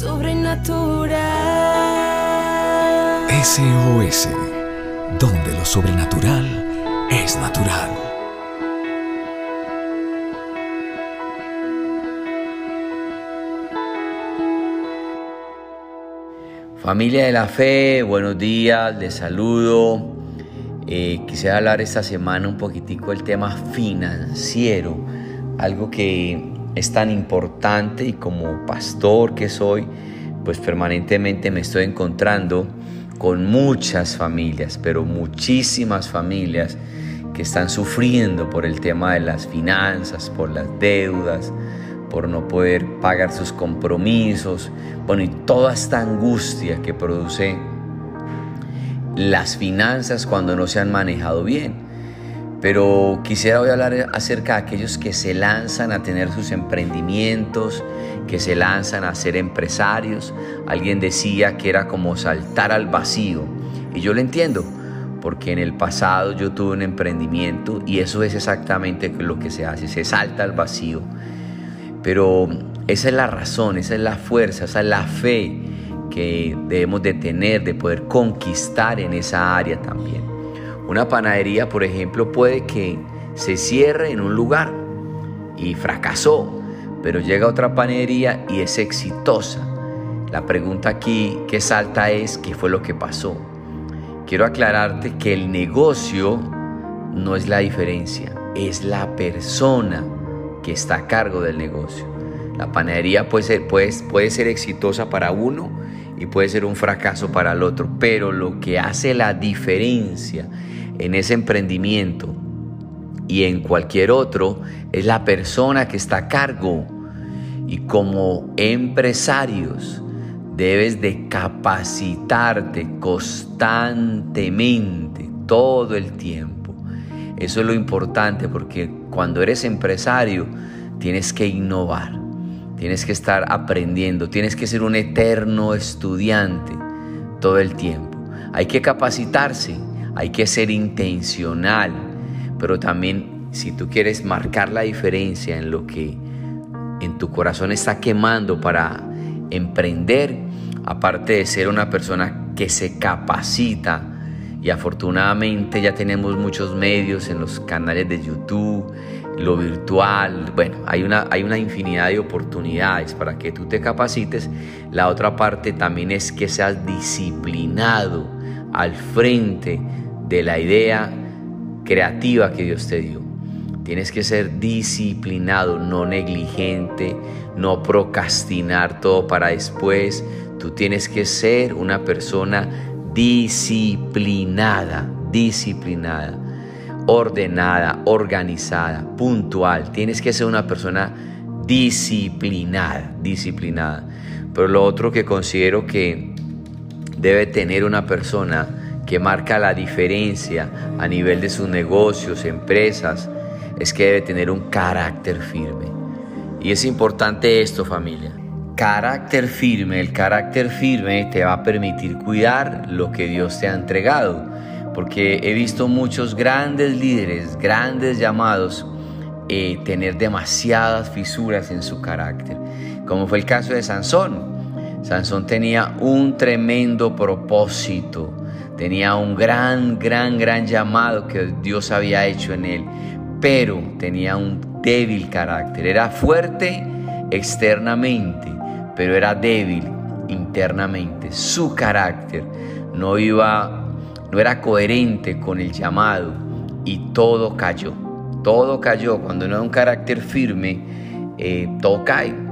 sobrenatural. SOS, donde lo sobrenatural es natural. Familia de la fe, buenos días, les saludo. Eh, quisiera hablar esta semana un poquitico del tema financiero, algo que es tan importante y como pastor que soy, pues permanentemente me estoy encontrando con muchas familias, pero muchísimas familias que están sufriendo por el tema de las finanzas, por las deudas, por no poder pagar sus compromisos, bueno, y toda esta angustia que produce las finanzas cuando no se han manejado bien. Pero quisiera hoy hablar acerca de aquellos que se lanzan a tener sus emprendimientos, que se lanzan a ser empresarios. Alguien decía que era como saltar al vacío. Y yo lo entiendo, porque en el pasado yo tuve un emprendimiento y eso es exactamente lo que se hace, se salta al vacío. Pero esa es la razón, esa es la fuerza, esa es la fe que debemos de tener, de poder conquistar en esa área también. Una panadería, por ejemplo, puede que se cierre en un lugar y fracasó, pero llega otra panadería y es exitosa. La pregunta aquí que salta es, ¿qué fue lo que pasó? Quiero aclararte que el negocio no es la diferencia, es la persona que está a cargo del negocio. La panadería puede ser, puede, puede ser exitosa para uno y puede ser un fracaso para el otro, pero lo que hace la diferencia en ese emprendimiento y en cualquier otro es la persona que está a cargo. Y como empresarios debes de capacitarte constantemente, todo el tiempo. Eso es lo importante porque cuando eres empresario tienes que innovar, tienes que estar aprendiendo, tienes que ser un eterno estudiante todo el tiempo. Hay que capacitarse, hay que ser intencional, pero también si tú quieres marcar la diferencia en lo que en tu corazón está quemando para emprender, aparte de ser una persona que se capacita, y afortunadamente ya tenemos muchos medios en los canales de YouTube, lo virtual, bueno, hay una, hay una infinidad de oportunidades para que tú te capacites. La otra parte también es que seas disciplinado al frente de la idea creativa que Dios te dio. Tienes que ser disciplinado, no negligente, no procrastinar todo para después. Tú tienes que ser una persona disciplinada, disciplinada, ordenada, organizada, puntual. Tienes que ser una persona disciplinada, disciplinada. Pero lo otro que considero que debe tener una persona que marca la diferencia a nivel de sus negocios, empresas, es que debe tener un carácter firme. Y es importante esto familia carácter firme, el carácter firme te va a permitir cuidar lo que Dios te ha entregado. Porque he visto muchos grandes líderes, grandes llamados, eh, tener demasiadas fisuras en su carácter. Como fue el caso de Sansón. Sansón tenía un tremendo propósito, tenía un gran, gran, gran llamado que Dios había hecho en él, pero tenía un débil carácter. Era fuerte externamente, pero era débil internamente. Su carácter no iba, no era coherente con el llamado y todo cayó. Todo cayó. Cuando no hay un carácter firme, eh, todo cae.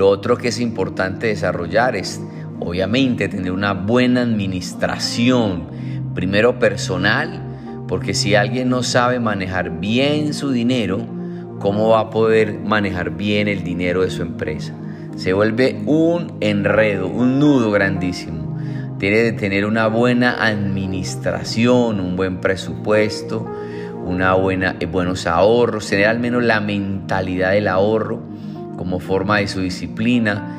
Lo otro que es importante desarrollar es, obviamente, tener una buena administración, primero personal, porque si alguien no sabe manejar bien su dinero, ¿cómo va a poder manejar bien el dinero de su empresa? se vuelve un enredo, un nudo grandísimo. Tiene de tener una buena administración, un buen presupuesto, una buena, eh, buenos ahorros, tener al menos la mentalidad del ahorro como forma de su disciplina.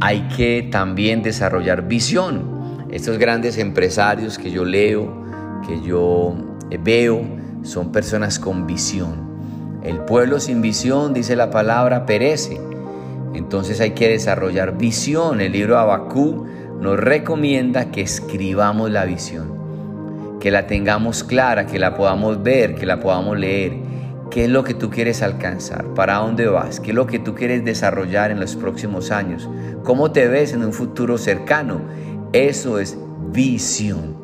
Hay que también desarrollar visión. Estos grandes empresarios que yo leo, que yo eh, veo, son personas con visión. El pueblo sin visión, dice la palabra, perece. Entonces hay que desarrollar visión. El libro Abacú nos recomienda que escribamos la visión, que la tengamos clara, que la podamos ver, que la podamos leer. ¿Qué es lo que tú quieres alcanzar? ¿Para dónde vas? ¿Qué es lo que tú quieres desarrollar en los próximos años? ¿Cómo te ves en un futuro cercano? Eso es visión.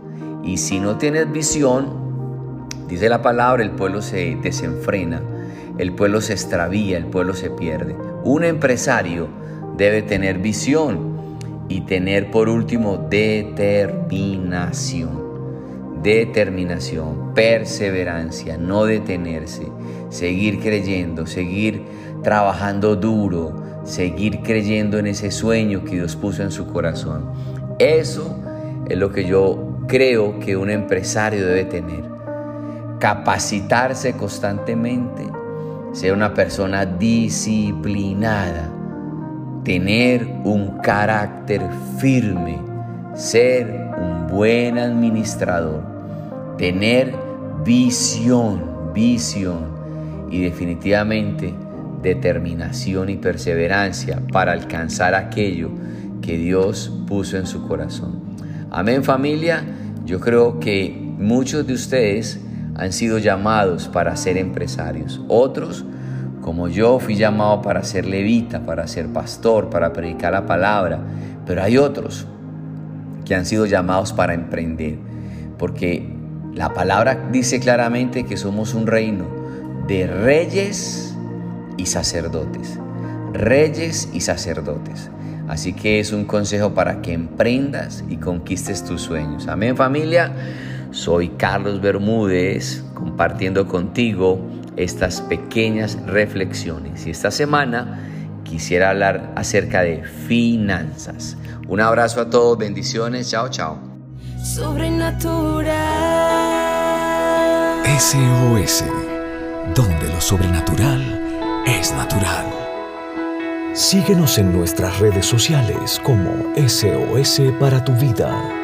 Y si no tienes visión, dice la palabra, el pueblo se desenfrena, el pueblo se extravía, el pueblo se pierde. Un empresario debe tener visión y tener por último determinación. Determinación, perseverancia, no detenerse, seguir creyendo, seguir trabajando duro, seguir creyendo en ese sueño que Dios puso en su corazón. Eso es lo que yo creo que un empresario debe tener. Capacitarse constantemente, ser una persona disciplinada, tener un carácter firme, ser un buen administrador, tener visión, visión y definitivamente determinación y perseverancia para alcanzar aquello que Dios puso en su corazón. Amén familia, yo creo que muchos de ustedes han sido llamados para ser empresarios, otros como yo fui llamado para ser levita, para ser pastor, para predicar la palabra, pero hay otros que han sido llamados para emprender, porque la palabra dice claramente que somos un reino de reyes y sacerdotes, reyes y sacerdotes. Así que es un consejo para que emprendas y conquistes tus sueños. Amén familia. Soy Carlos Bermúdez compartiendo contigo estas pequeñas reflexiones. Y esta semana quisiera hablar acerca de finanzas. Un abrazo a todos, bendiciones, chao, chao. Sobrenatural. SOS, donde lo sobrenatural es natural. Síguenos en nuestras redes sociales como SOS para tu vida.